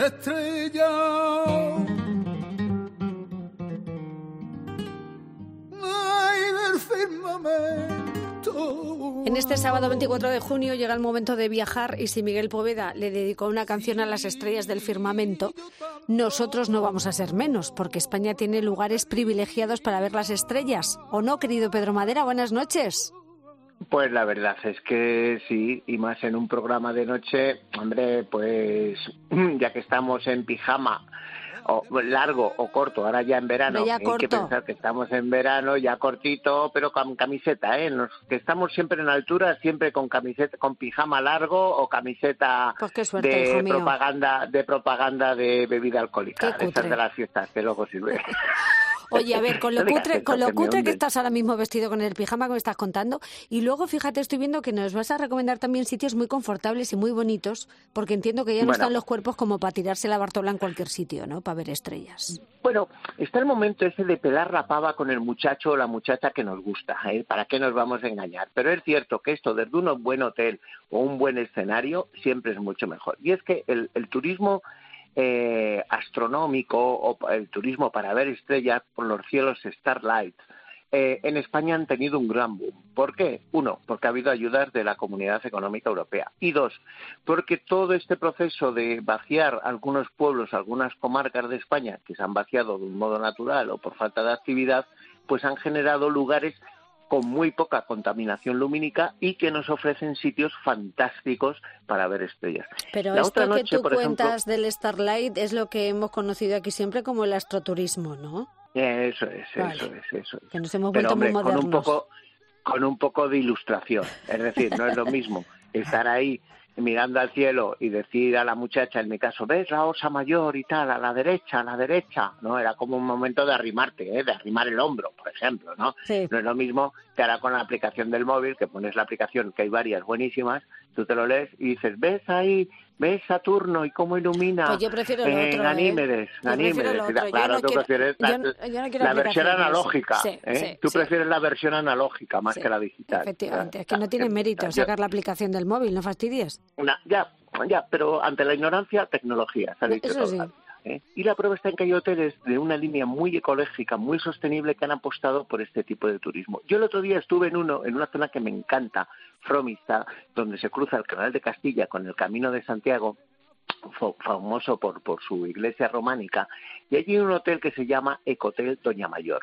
Estrella. En este sábado 24 de junio llega el momento de viajar y si Miguel Poveda le dedicó una canción a las estrellas del firmamento, nosotros no vamos a ser menos, porque España tiene lugares privilegiados para ver las estrellas. ¿O no, querido Pedro Madera? Buenas noches. Pues la verdad es que sí, y más en un programa de noche, hombre, pues ya que estamos en pijama, o largo o corto, ahora ya en verano, Ya hay que pensar que estamos en verano, ya cortito, pero con camiseta, ¿eh? Los que estamos siempre en altura, siempre con camiseta, con pijama largo o camiseta Pues suerte, de propaganda, de propaganda de bebida alcohólica, de esas de las fiestas que luego sirve. Oye, a ver, con lo No cutre, con lo cutre que estás ahora mismo vestido con el pijama que me estás contando. Y luego, fíjate, estoy viendo que nos vas a recomendar también sitios muy confortables y muy bonitos, porque entiendo que ya no Bueno. están los cuerpos como para tirarse la Bartola en cualquier sitio, ¿no? Para ver estrellas. Bueno, está el momento ese de pelar la pava con el muchacho o la muchacha que nos gusta, ¿eh? ¿Para qué nos vamos a engañar? Pero es cierto que esto desde un buen hotel o un buen escenario siempre es mucho mejor. Y es que el, el turismo eh, astronómico o el turismo para ver estrellas por los cielos Starlight eh, en España han tenido un gran boom. ¿Por qué? Uno, porque ha habido ayudas de la Comunidad Económica Europea. Y dos, porque todo este proceso de vaciar algunos pueblos, algunas comarcas de España, que se han vaciado de un modo natural o por falta de actividad, pues han generado lugares con muy poca contaminación lumínica y que nos ofrecen sitios fantásticos para ver estrellas. Pero La esto otra que noche, tú por ejemplo- cuentas del Starlight es lo que hemos conocido aquí siempre como el astroturismo, ¿no? Eso es, Vale. eso es, eso es. Que nos hemos Pero vuelto hombre, muy con modernos. un poco con un poco de ilustración, es decir, no es lo mismo estar ahí mirando al cielo y decir a la muchacha, en mi caso, ves la osa mayor y tal, a la derecha, a la derecha, no, era como un momento de arrimarte, ¿eh? de arrimar el hombro, por ejemplo, ¿no? Sí. No es lo mismo que ahora con la aplicación del móvil, que pones la aplicación, que hay varias buenísimas, tú te lo lees y dices, ves ahí, ves Saturno y cómo ilumina Pues yo prefiero lo en otro, ¿eh? Yo lo otro. Yo Claro, no tú quiero- prefieres la, yo no- yo no quiero la versión analógica, Sí, ¿eh? sí, Tú sí. prefieres la versión analógica más que la digital. Efectivamente, es que no ah, tiene mérito sacar la aplicación del móvil, no fastidies. una- ya, ya, pero ante la ignorancia, tecnología, se ha dicho Eso ¿eh? Y la prueba está en que hay hoteles de una línea muy ecológica, muy sostenible, que han apostado por este tipo de turismo. Yo el otro día estuve en uno, en una zona que me encanta, Fromista, donde se cruza el Canal de Castilla con el Camino de Santiago, fa- famoso por, por su iglesia románica, y allí hay un hotel que se llama Ecotel Doña Mayor.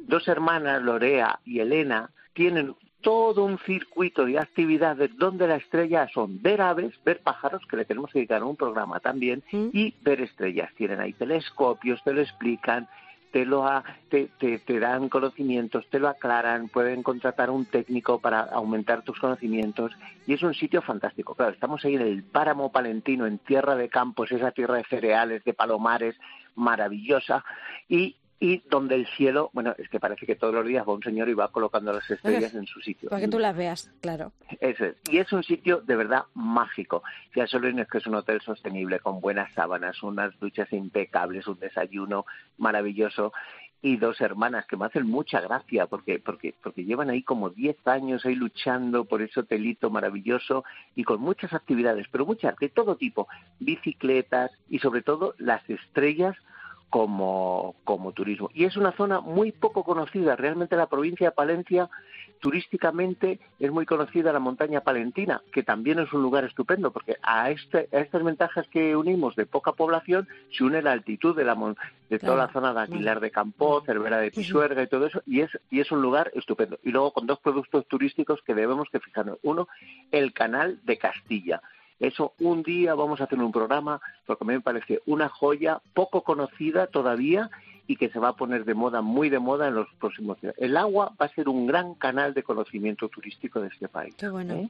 Dos hermanas, Lorea y Elena, tienen todo un circuito de actividades donde la estrella son ver aves, ver pájaros, que le tenemos que dedicar un programa también, y ver estrellas. Tienen ahí telescopios, te lo explican, te, lo ha- te, te- te dan conocimientos, te lo aclaran, pueden contratar un técnico para aumentar tus conocimientos y es un sitio fantástico. Claro, estamos ahí en el páramo palentino, en tierra de campos, esa tierra de cereales, de palomares, maravillosa y y donde el cielo, bueno, es que parece que todos los días va un señor y va colocando las estrellas en su sitio. Para que tú las veas, claro. Eso es. Y es un sitio de verdad mágico. Ya solo es que es un hotel sostenible, con buenas sábanas, unas duchas impecables, un desayuno maravilloso y dos hermanas que me hacen mucha gracia porque porque porque llevan ahí como 10 años ahí luchando por ese hotelito maravilloso y con muchas actividades, pero muchas de todo tipo, bicicletas y sobre todo las estrellas como, como turismo. Y es una zona muy poco conocida. Realmente la provincia de Palencia, turísticamente, es muy conocida la montaña palentina, que también es un lugar estupendo, porque a, este, a estas ventajas que unimos de poca población se une la altitud de, la, de toda Claro. la zona de Aguilar de Campó, Cervera de Pisuerga y todo eso, y es, y es un lugar estupendo. Y luego con dos productos turísticos que debemos que fijarnos. Uno, el canal de Castilla. Eso un día vamos a hacer un programa porque a mí me parece una joya poco conocida todavía y que se va a poner de moda, muy de moda en los próximos días. El agua va a ser un gran canal de conocimiento turístico de este país. Qué bueno. ¿eh?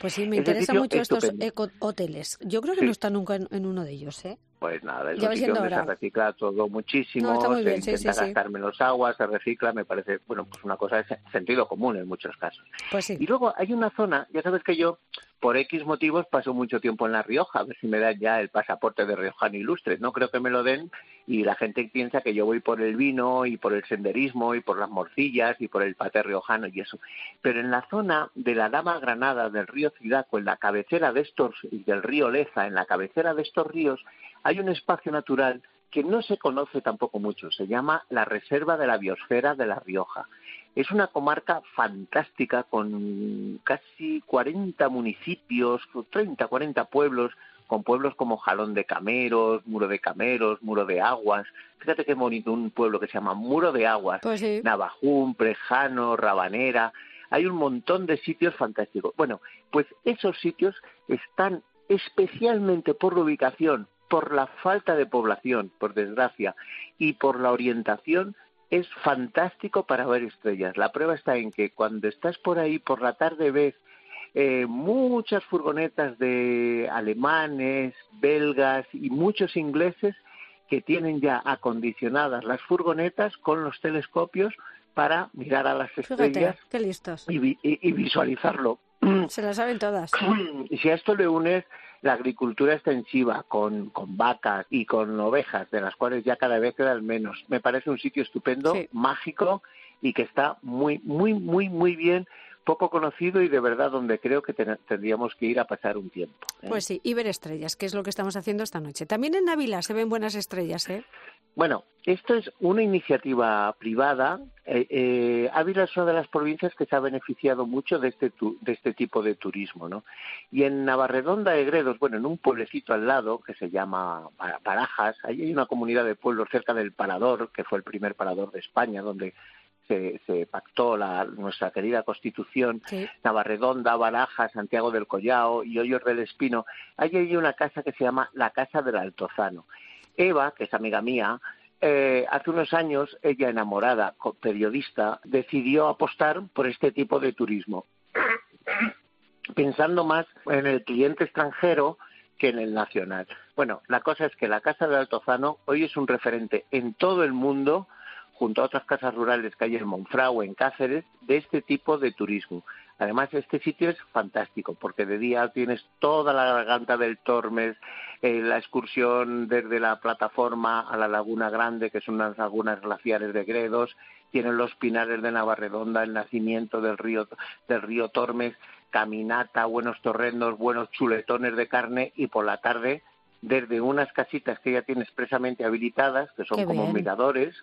Pues sí, me interesan mucho estos eco hoteles. Yo creo que Sí. no está nunca en, en uno de ellos, ¿eh? Pues nada, es Ya un sitio donde se recicla todo muchísimo, No, se bien, intenta sí, sí. gastar menos agua, se recicla, me parece, bueno, pues una cosa de se- sentido común en muchos casos. Pues. Y luego hay una zona, ya sabes que yo, por X motivos, paso mucho tiempo en La Rioja, a ver si me dan ya el pasaporte de riojano ilustre. No creo que me lo den y la gente piensa que yo voy por el vino y por el senderismo y por las morcillas y por el paté riojano y eso. Pero en la zona de la Dama Granada, del río Cidaco, en la cabecera de estos, y del río Leza, en la cabecera de estos ríos, hay un espacio natural que no se conoce tampoco mucho. Se llama la Reserva de la Biosfera de La Rioja. Es una comarca fantástica con casi 40 municipios, 30, 40 pueblos, con pueblos como Jalón de Cameros, Muro de Cameros, Muro de Aguas. Fíjate qué bonito un pueblo que se llama Muro de Aguas, Pues sí. Navajún, Prejano, Rabanera. Hay un montón de sitios fantásticos. Bueno, pues esos sitios están especialmente por la ubicación, por la falta de población, por desgracia, y por la orientación, es fantástico para ver estrellas. La prueba está en que cuando estás por ahí por la tarde ves eh, muchas furgonetas de alemanes, belgas y muchos ingleses que tienen ya acondicionadas las furgonetas con los telescopios para mirar a las estrellas Fíjate, qué listos. y, vi- y- y visualizarlo. Se las saben todas. Y si a esto le unes la agricultura extensiva con, con vacas y con ovejas, de las cuales ya cada vez quedan menos, me parece un sitio estupendo, Sí. mágico y que está muy, muy, muy, muy bien, poco conocido y de verdad donde creo que ten- tendríamos que ir a pasar un tiempo. ¿eh? Pues sí, y ver estrellas, que es lo que estamos haciendo esta noche. También en Ávila se ven buenas estrellas, ¿eh? Bueno, esto es una iniciativa privada. Eh, eh, Ávila es una de las provincias que se ha beneficiado mucho de este, tu- de este tipo de turismo, ¿no? Y en Navarredonda de Gredos, bueno, en un pueblecito al lado que se llama Pa- Parajas, ahí hay una comunidad de pueblos cerca del Parador, que fue el primer parador de España, donde se, se pactó la, nuestra querida Constitución. Sí. Navarredonda, Baraja, Santiago del Collao y Hoyos del Espino, hay ahí una casa que se llama la Casa del Altozano. Eva, que es amiga mía, eh, hace unos años, ella enamorada, periodista, decidió apostar por este tipo de turismo, pensando más en el cliente extranjero que en el nacional. Bueno, la cosa es que la Casa del Altozano hoy es un referente en todo el mundo junto a otras casas rurales que hay en Monfragüe, en Cáceres, de este tipo de turismo. Además, este sitio es fantástico porque de día tienes toda la garganta del Tormes, eh, la excursión desde la plataforma a la Laguna Grande, que son unas lagunas glaciares de Gredos, tienen los pinares de Navarredonda, el nacimiento del río, del río Tormes, caminata, buenos torrendos, buenos chuletones de carne y por la tarde desde unas casitas que ella tiene expresamente habilitadas, que son Qué como bien. miradores,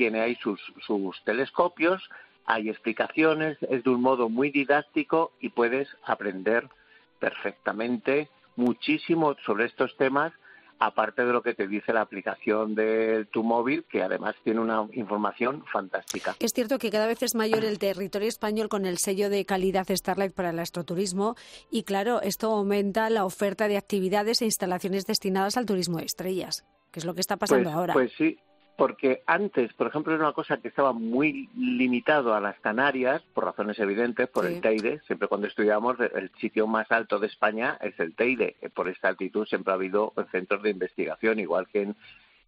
tiene ahí sus, sus telescopios, hay explicaciones, es de un modo muy didáctico y puedes aprender perfectamente muchísimo sobre estos temas, aparte de lo que te dice la aplicación de tu móvil, que además tiene una información fantástica. Es cierto que cada vez es mayor el territorio español con el sello de calidad Starlight para el astroturismo y claro, esto aumenta la oferta de actividades e instalaciones destinadas al turismo de estrellas, que es lo que está pasando pues, ahora. Pues sí, porque antes, por ejemplo, era una cosa que estaba muy limitado a las Canarias, por razones evidentes, por Sí. el Teide. Siempre cuando estudiamos, el sitio más alto de España es el Teide. Eh, Por esta altitud siempre ha habido centros de investigación, igual que en,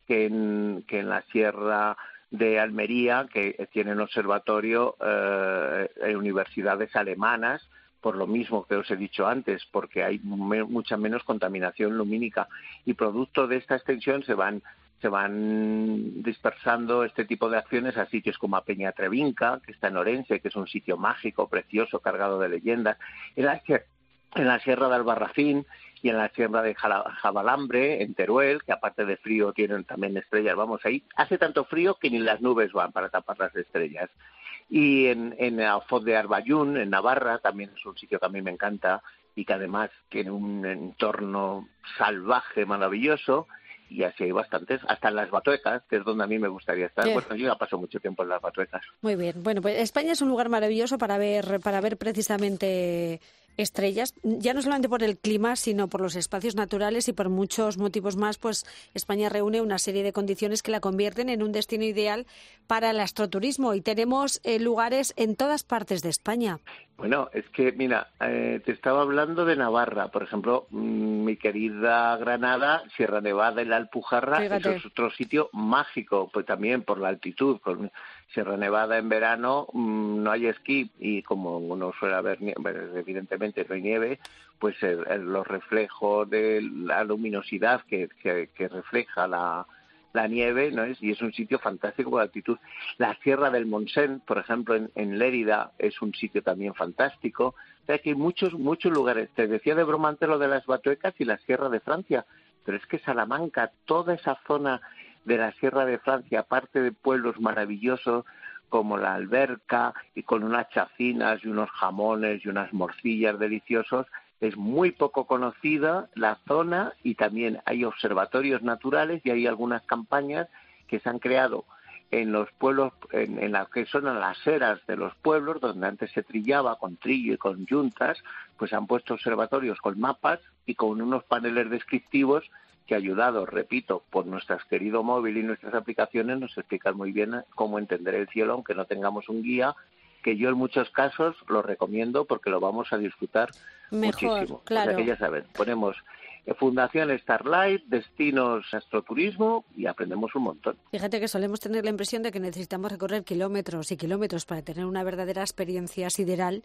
que en, que en la Sierra de Almería, que tiene un observatorio, eh, universidades alemanas, por lo mismo que os he dicho antes, porque hay me- mucha menos contaminación lumínica. Y producto de esta extensión se van se van dispersando este tipo de acciones a sitios como a Peña Trevinca, que está en Orense, que es un sitio mágico, precioso, cargado de leyendas, en la, en la Sierra de Albarracín y en la Sierra de Jabalambre, en Teruel, que aparte de frío tienen también estrellas, vamos ahí, hace tanto frío que ni las nubes van para tapar las estrellas. Y en, en Alfoz de Arbayún, en Navarra, también es un sitio que a mí me encanta y que además tiene un entorno salvaje maravilloso y así hay bastantes, hasta en las Batuecas, que es donde a mí me gustaría estar. Bueno, yo ya paso mucho tiempo en las Batuecas. Muy bien. Bueno, pues España es un lugar maravilloso para ver, para ver precisamente estrellas, ya no solamente por el clima, sino por los espacios naturales y por muchos motivos más, pues España reúne una serie de condiciones que la convierten en un destino ideal para el astroturismo y tenemos eh, lugares en todas partes de España. Bueno, es que, mira, eh, te estaba hablando de Navarra, por ejemplo, mm, mi querida Granada, Sierra Nevada y la Alpujarra, es otro sitio mágico, pues también por la altitud, con Sierra Nevada en verano mm, no hay esquí y como no suele haber, evidentemente no hay nieve, pues los reflejos de la luminosidad que, que, refleja la, la nieve, ¿no es? Y es un sitio fantástico por altitud. La Sierra del Montseny, por ejemplo, en, en, Lérida, es un sitio también fantástico. O sea, que hay muchos, muchos lugares. Te decía de broma lo de las Batuecas y la Sierra de Francia, pero es que Salamanca, toda esa zona de la Sierra de Francia, aparte de pueblos maravillosos como la alberca y con unas chacinas y unos jamones y unas morcillas deliciosos, es muy poco conocida la zona y también hay observatorios naturales y hay algunas campañas que se han creado en los pueblos, en, en las que son las eras de los pueblos, donde antes se trillaba con trillo y con yuntas, pues han puesto observatorios con mapas y con unos paneles descriptivos que ayudado, repito, por nuestro querido móvil y nuestras aplicaciones, nos explican muy bien cómo entender el cielo, aunque no tengamos un guía, que yo en muchos casos lo recomiendo porque lo vamos a disfrutar muchísimo. Claro. que ya saben, ponemos eh, Fundación Starlight, destinos astroturismo y aprendemos un montón. Fíjate que solemos tener la impresión de que necesitamos recorrer kilómetros y kilómetros para tener una verdadera experiencia sideral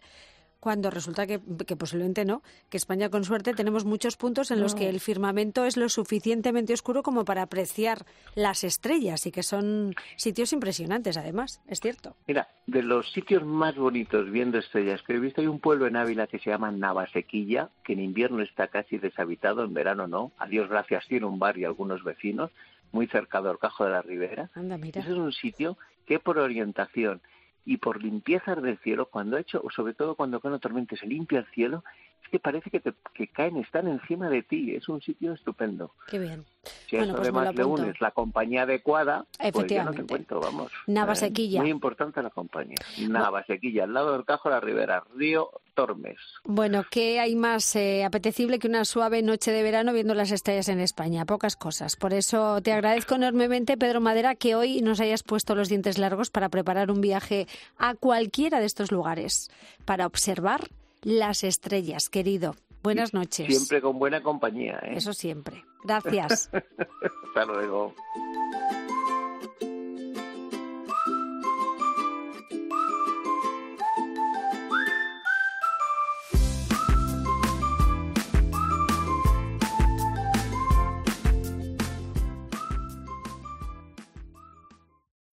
cuando resulta que, posiblemente no, que España con suerte tenemos muchos puntos en los que el firmamento es lo suficientemente oscuro como para apreciar las estrellas y que son sitios impresionantes además, es cierto. Mira, de los sitios más bonitos viendo estrellas que he visto hay un pueblo en Ávila que se llama Navasequilla, que en invierno está casi deshabitado, en verano no, a Dios gracias tiene un bar y algunos vecinos, muy cerca del Cajo de la Ribera. Anda, mira. Ese es un sitio que por orientación y por limpiezas del cielo, cuando ha hecho, sobre todo cuando con una tormenta se limpia el cielo, es que parece que, te, que caen, están encima de ti. Es un sitio estupendo. Qué bien. Si bueno, pues además le unes la compañía adecuada, pues ya no te cuento, vamos. Navasequilla. Eh, muy importante la compañía. Navasequilla, al lado del Cajo de la Ribera, Río Tormes. Bueno, ¿qué hay más eh, apetecible que una suave noche de verano viendo las estrellas en España? Pocas cosas. Por eso te agradezco enormemente, Pedro Madera, que hoy nos hayas puesto los dientes largos para preparar un viaje a cualquiera de estos lugares, para observar las estrellas, querido. Buenas noches. Siempre con buena compañía. ¿eh? Eso siempre. Gracias. Hasta luego.